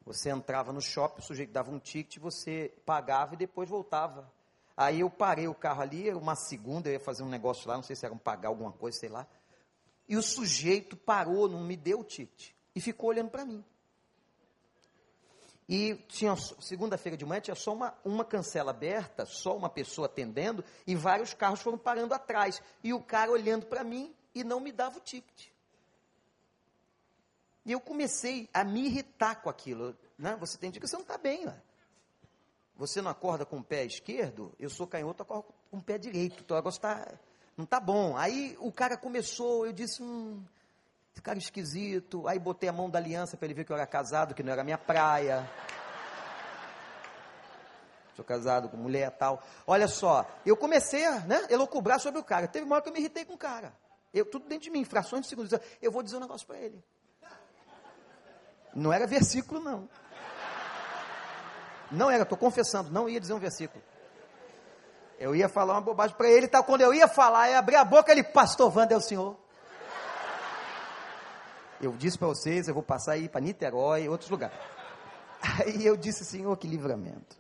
Você entrava no shopping, o sujeito dava um ticket, você pagava e depois voltava. Aí eu parei o carro ali, uma segunda, eu ia fazer um negócio lá, não sei se era um pagar alguma coisa, sei lá. E o sujeito parou, não me deu o ticket. E ficou olhando para mim. E tinha segunda-feira de manhã tinha só uma, uma cancela aberta, só uma pessoa atendendo, e vários carros foram parando atrás. E o cara olhando para mim e não me dava o ticket. E eu comecei a me irritar com aquilo. Né? Você tem dia que você não está bem. Né? Você não acorda com o pé esquerdo, eu sou canhoto, acordo com o pé direito. Então o negócio tá, não está bom. Aí o cara começou, eu disse, hum, esse cara esquisito. Aí botei a mão da aliança para ele ver que eu era casado, que não era minha praia. Sou casado com mulher tal. Olha só, eu comecei a né, elocubrar sobre o cara. Teve uma hora que eu me irritei com o cara. Eu, tudo dentro de mim, frações de segundos. Eu vou dizer um negócio para ele. Não era versículo, não. Não era, estou confessando, não ia dizer um versículo. Eu ia falar uma bobagem para ele, tal. Quando eu ia falar, eu abri a boca, ele, pastor Wanda é o senhor. Eu disse para vocês, eu vou passar aí para Niterói, outros lugares. Aí eu disse, Senhor, que livramento.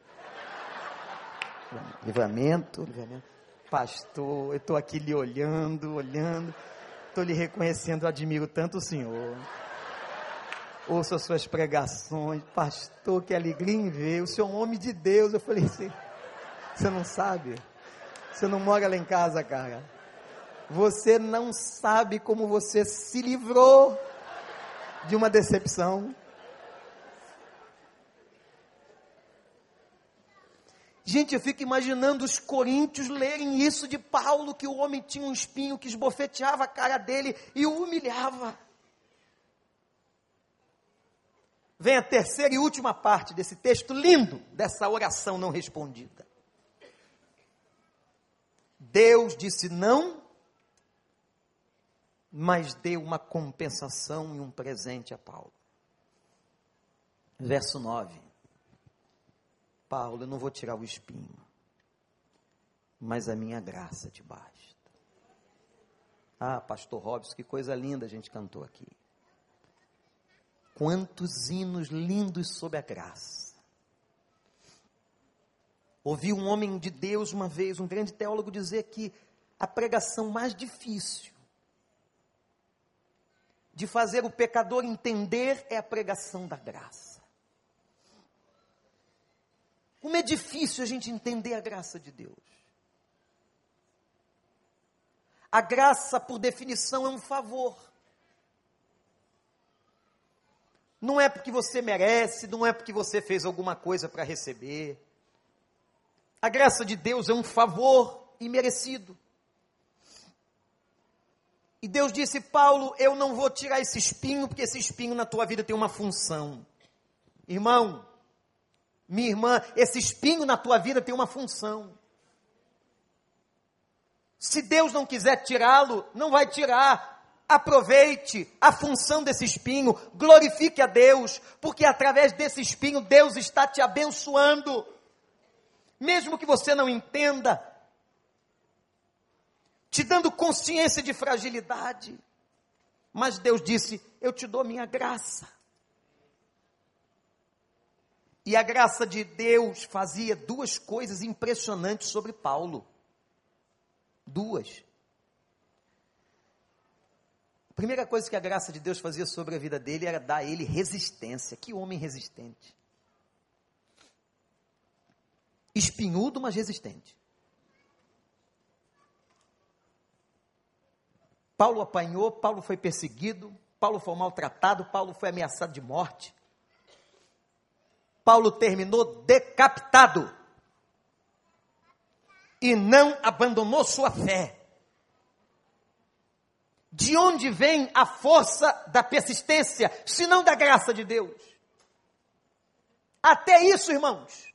Livramento, livramento. Pastor, eu estou aqui lhe olhando, olhando, estou lhe reconhecendo, eu admiro tanto o Senhor. Ouço as suas pregações, pastor, que alegria em ver, o senhor é um homem de Deus. Eu falei assim, você não sabe? Você não mora lá em casa, cara. Você não sabe como você se livrou de uma decepção. Gente, eu fico imaginando os coríntios lerem isso de Paulo, que o homem tinha um espinho que esbofeteava a cara dele e o humilhava. Vem a terceira e última parte desse texto lindo, dessa oração não respondida. Deus disse não mas deu uma compensação e um presente a Paulo. Verso 9. Paulo, eu não vou tirar o espinho, mas a minha graça te basta. Ah, pastor Robson, que coisa linda a gente cantou aqui. Quantos hinos lindos sobre a graça. Ouvi um homem de Deus uma vez, um grande teólogo, dizer que a pregação mais difícil de fazer o pecador entender é a pregação da graça. Como é difícil a gente entender a graça de Deus. A graça, por definição, é um favor. Não é porque você merece, não é porque você fez alguma coisa para receber. A graça de Deus é um favor imerecido. E Deus disse: Paulo, eu não vou tirar esse espinho, porque esse espinho na tua vida tem uma função. Irmão, minha irmã, esse espinho na tua vida tem uma função. Se Deus não quiser tirá-lo, não vai tirar. Aproveite a função desse espinho, glorifique a Deus, porque através desse espinho Deus está te abençoando. Mesmo que você não entenda, te dando consciência de fragilidade. Mas Deus disse: Eu te dou minha graça. E a graça de Deus fazia duas coisas impressionantes sobre Paulo. Duas. A primeira coisa que a graça de Deus fazia sobre a vida dele era dar a ele resistência. Que homem resistente. Espinhudo, mas resistente. Paulo apanhou, Paulo foi perseguido, Paulo foi maltratado, Paulo foi ameaçado de morte. Paulo terminou decapitado e não abandonou sua fé. De onde vem a força da persistência, se não da graça de Deus? Até isso, irmãos.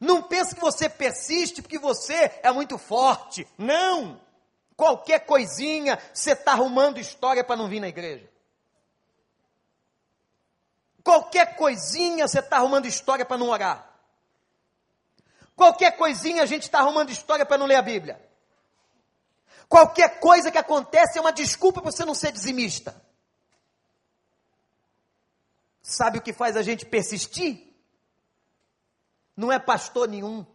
Não pense que você persiste porque você é muito forte. Não! Qualquer coisinha, você está arrumando história para não vir na igreja. Qualquer coisinha, você está arrumando história para não orar. Qualquer coisinha, a gente está arrumando história para não ler a Bíblia. Qualquer coisa que acontece é uma desculpa para você não ser dizimista. Sabe o que faz a gente persistir? Não é pastor nenhum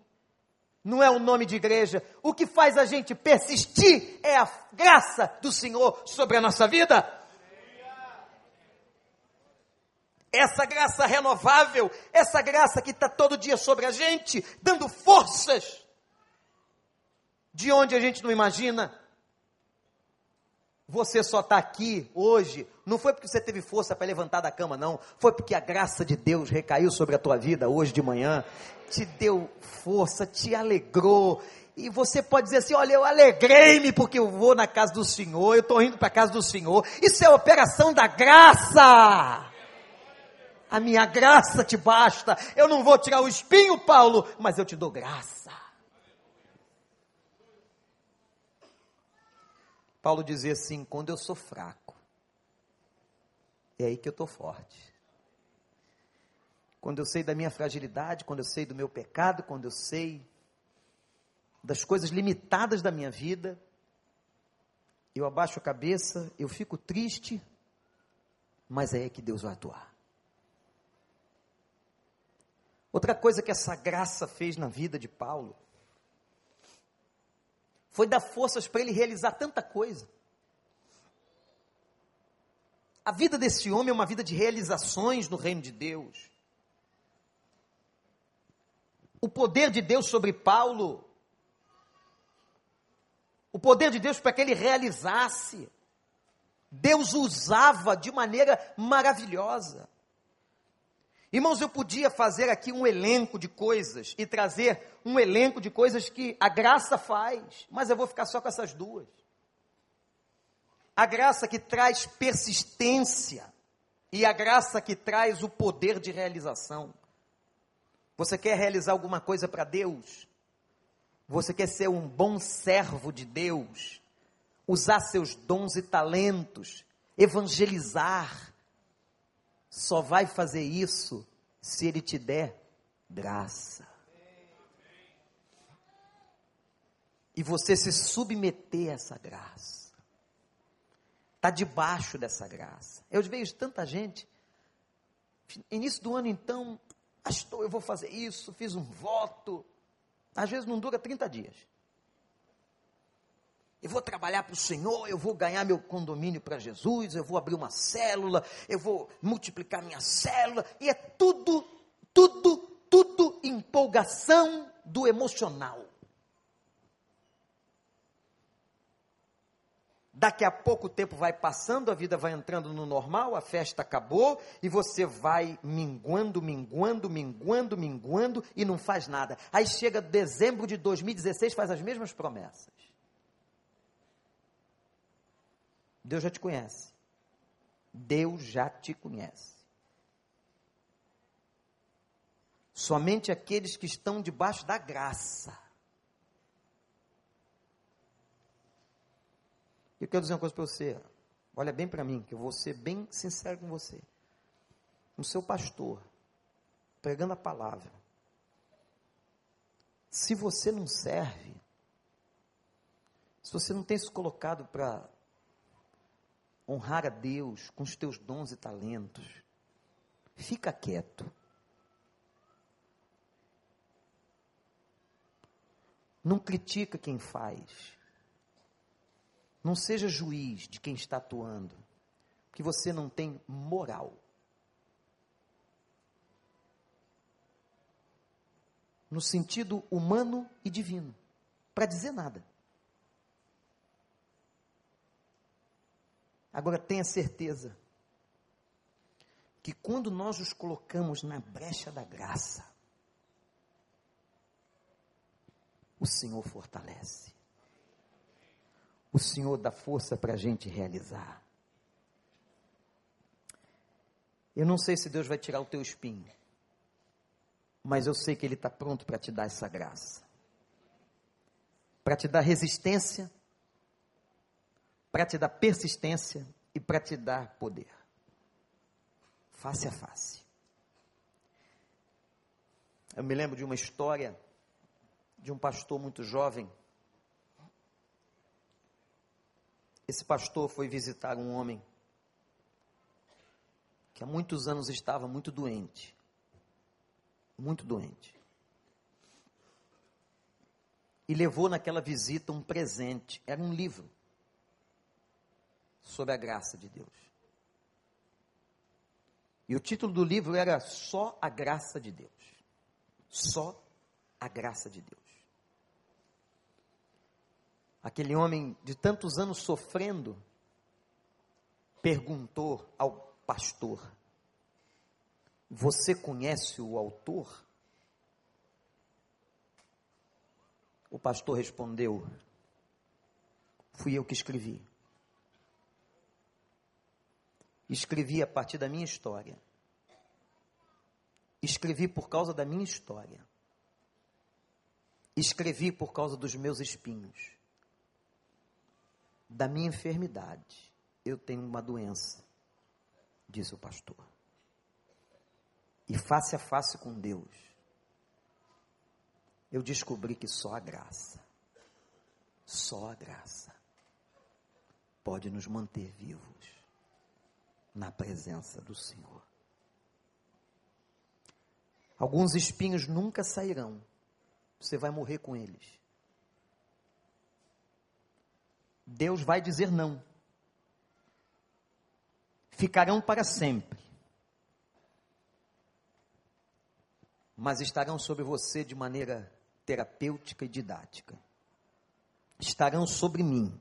não é o nome de igreja. O que faz a gente persistir é a graça do Senhor sobre a nossa vida. Essa graça renovável, essa graça que está todo dia sobre a gente, dando forças de onde a gente não imagina. Você só está aqui hoje, não foi porque você teve força para levantar da cama, não. Foi porque a graça de Deus recaiu sobre a tua vida hoje de manhã, te deu força, te alegrou. E você pode dizer assim: olha, eu alegrei-me porque eu vou na casa do Senhor, eu estou indo para a casa do Senhor. Isso é operação da graça. A minha graça te basta. Eu não vou tirar o espinho, Paulo, mas eu te dou graça. Paulo dizia assim: quando eu sou fraco, é aí que eu estou forte. Quando eu sei da minha fragilidade, quando eu sei do meu pecado, quando eu sei das coisas limitadas da minha vida, eu abaixo a cabeça, eu fico triste, mas é aí que Deus vai atuar. Outra coisa que essa graça fez na vida de Paulo foi dar forças para ele realizar tanta coisa. A vida desse homem é uma vida de realizações no reino de Deus. O poder de Deus sobre Paulo, o poder de Deus para que ele realizasse. Deus usava de maneira maravilhosa. Irmãos, eu podia fazer aqui um elenco de coisas e trazer um elenco de coisas que a graça faz, mas eu vou ficar só com essas duas. A graça que traz persistência e a graça que traz o poder de realização. Você quer realizar alguma coisa para Deus? Você quer ser um bom servo de Deus? Usar seus dons e talentos? Evangelizar? Só vai fazer isso se Ele te der graça. E você se submeter a essa graça. Está debaixo dessa graça. Eu vejo tanta gente. Início do ano, então, pastor, eu vou fazer isso, fiz um voto. Às vezes não dura 30 dias eu vou trabalhar para o Senhor, eu vou ganhar meu condomínio para Jesus, eu vou abrir uma célula, eu vou multiplicar minha célula, e é tudo, tudo, tudo empolgação do emocional. Daqui a pouco o tempo vai passando, a vida vai entrando no normal, a festa acabou e você vai minguando, minguando, minguando, minguando e não faz nada. Aí chega dezembro de 2016, faz as mesmas promessas. Deus já te conhece. Deus já te conhece. Somente aqueles que estão debaixo da graça. Eu quero dizer uma coisa para você. Olha bem para mim, que eu vou ser bem sincero com você. O seu pastor, pregando a palavra. Se você não serve, se você não tem se colocado para honrar a Deus com os teus dons e talentos. Fica quieto. Não critica quem faz. Não seja juiz de quem está atuando, porque você não tem moral. No sentido humano e divino, para dizer nada. Agora tenha certeza que quando nós nos colocamos na brecha da graça, o Senhor fortalece. O Senhor dá força para a gente realizar. Eu não sei se Deus vai tirar o teu espinho, mas eu sei que Ele está pronto para te dar essa graça para te dar resistência, para te dar persistência e para te dar poder. Face a face. Eu me lembro de uma história de um pastor muito jovem. Esse pastor foi visitar um homem que há muitos anos estava muito doente. Muito doente. E levou naquela visita um presente. Era um livro sobre a graça de Deus. E o título do livro era Só a Graça de Deus. Só a Graça de Deus. Aquele homem de tantos anos sofrendo perguntou ao pastor: Você conhece o autor? O pastor respondeu: Fui eu que escrevi. Escrevi a partir da minha história. Escrevi por causa da minha história. Escrevi por causa dos meus espinhos. Da minha enfermidade. Eu tenho uma doença, disse o pastor. E face a face com Deus, eu descobri que só a graça, só a graça, pode nos manter vivos na presença do Senhor. Alguns espinhos nunca sairão, você vai morrer com eles. Deus vai dizer não. Ficarão para sempre. Mas estarão sobre você de maneira terapêutica e didática. Estarão sobre mim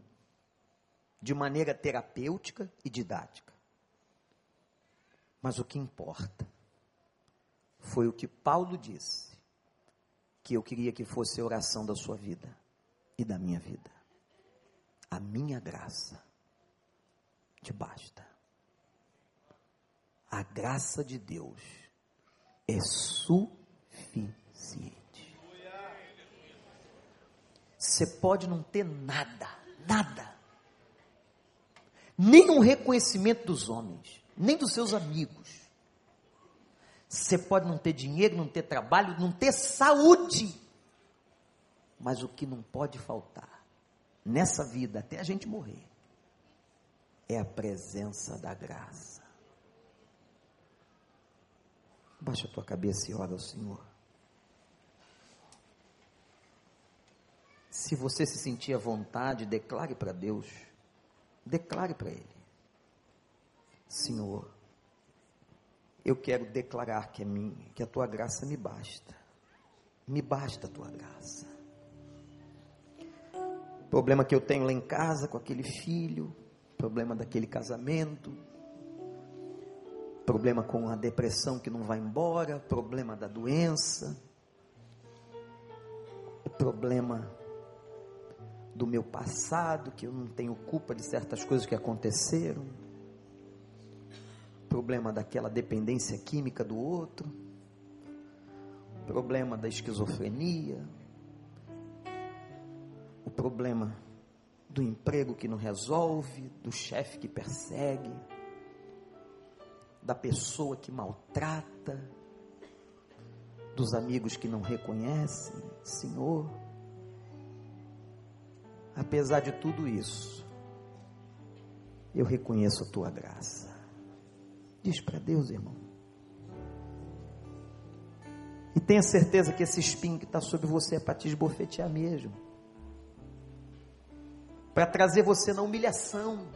de maneira terapêutica e didática. Mas o que importa foi o que Paulo disse, que eu queria que fosse a oração da sua vida e da minha vida. A minha graça te basta. A graça de Deus é suficiente. Você pode não ter nada, nada. Nem um reconhecimento dos homens, nem dos seus amigos. Você pode não ter dinheiro, não ter trabalho, não ter saúde. Mas o que não pode faltar nessa vida, até a gente morrer, é a presença da graça. Baixa a tua cabeça e ora ao Senhor. Se você se sentir à vontade, declare para Deus. Declare para Ele. Senhor, eu quero declarar que é minha, que a tua graça me basta. Me basta a tua graça. Problema que eu tenho lá em casa com aquele filho, problema daquele casamento, problema com a depressão que não vai embora, problema da doença, problema do meu passado, que eu não tenho culpa de certas coisas que aconteceram, problema daquela dependência química do outro, problema da esquizofrenia, o problema do emprego que não resolve, do chefe que persegue, da pessoa que maltrata, dos amigos que não reconhecem, Senhor Apesar de tudo isso, eu reconheço a tua graça. Diz para Deus, irmão. E tenha certeza que esse espinho que está sobre você é para te esbofetear mesmo. Para trazer você na humilhação,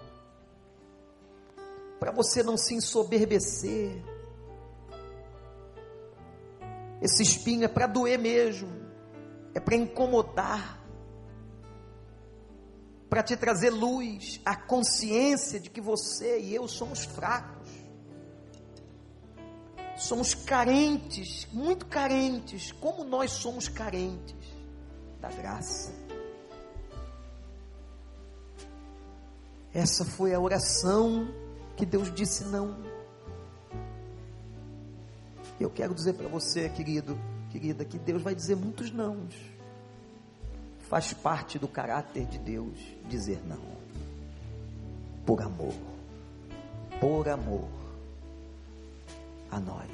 para você não se ensoberbecer. Esse espinho é para doer mesmo, é para incomodar, para te trazer luz, a consciência de que você e eu somos fracos, somos carentes, muito carentes, como nós somos carentes da graça. Essa foi a oração que Deus disse não. Eu quero dizer para você, querido, querida, que Deus vai dizer muitos não. Faz parte do caráter de Deus dizer não. Por amor. Por amor a nós.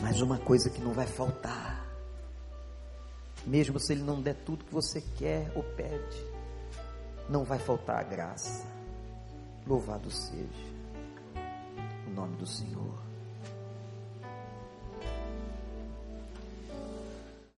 Mas uma coisa que não vai faltar, mesmo se Ele não der tudo que você quer ou pede, não vai faltar a graça. Louvado seja o nome do Senhor.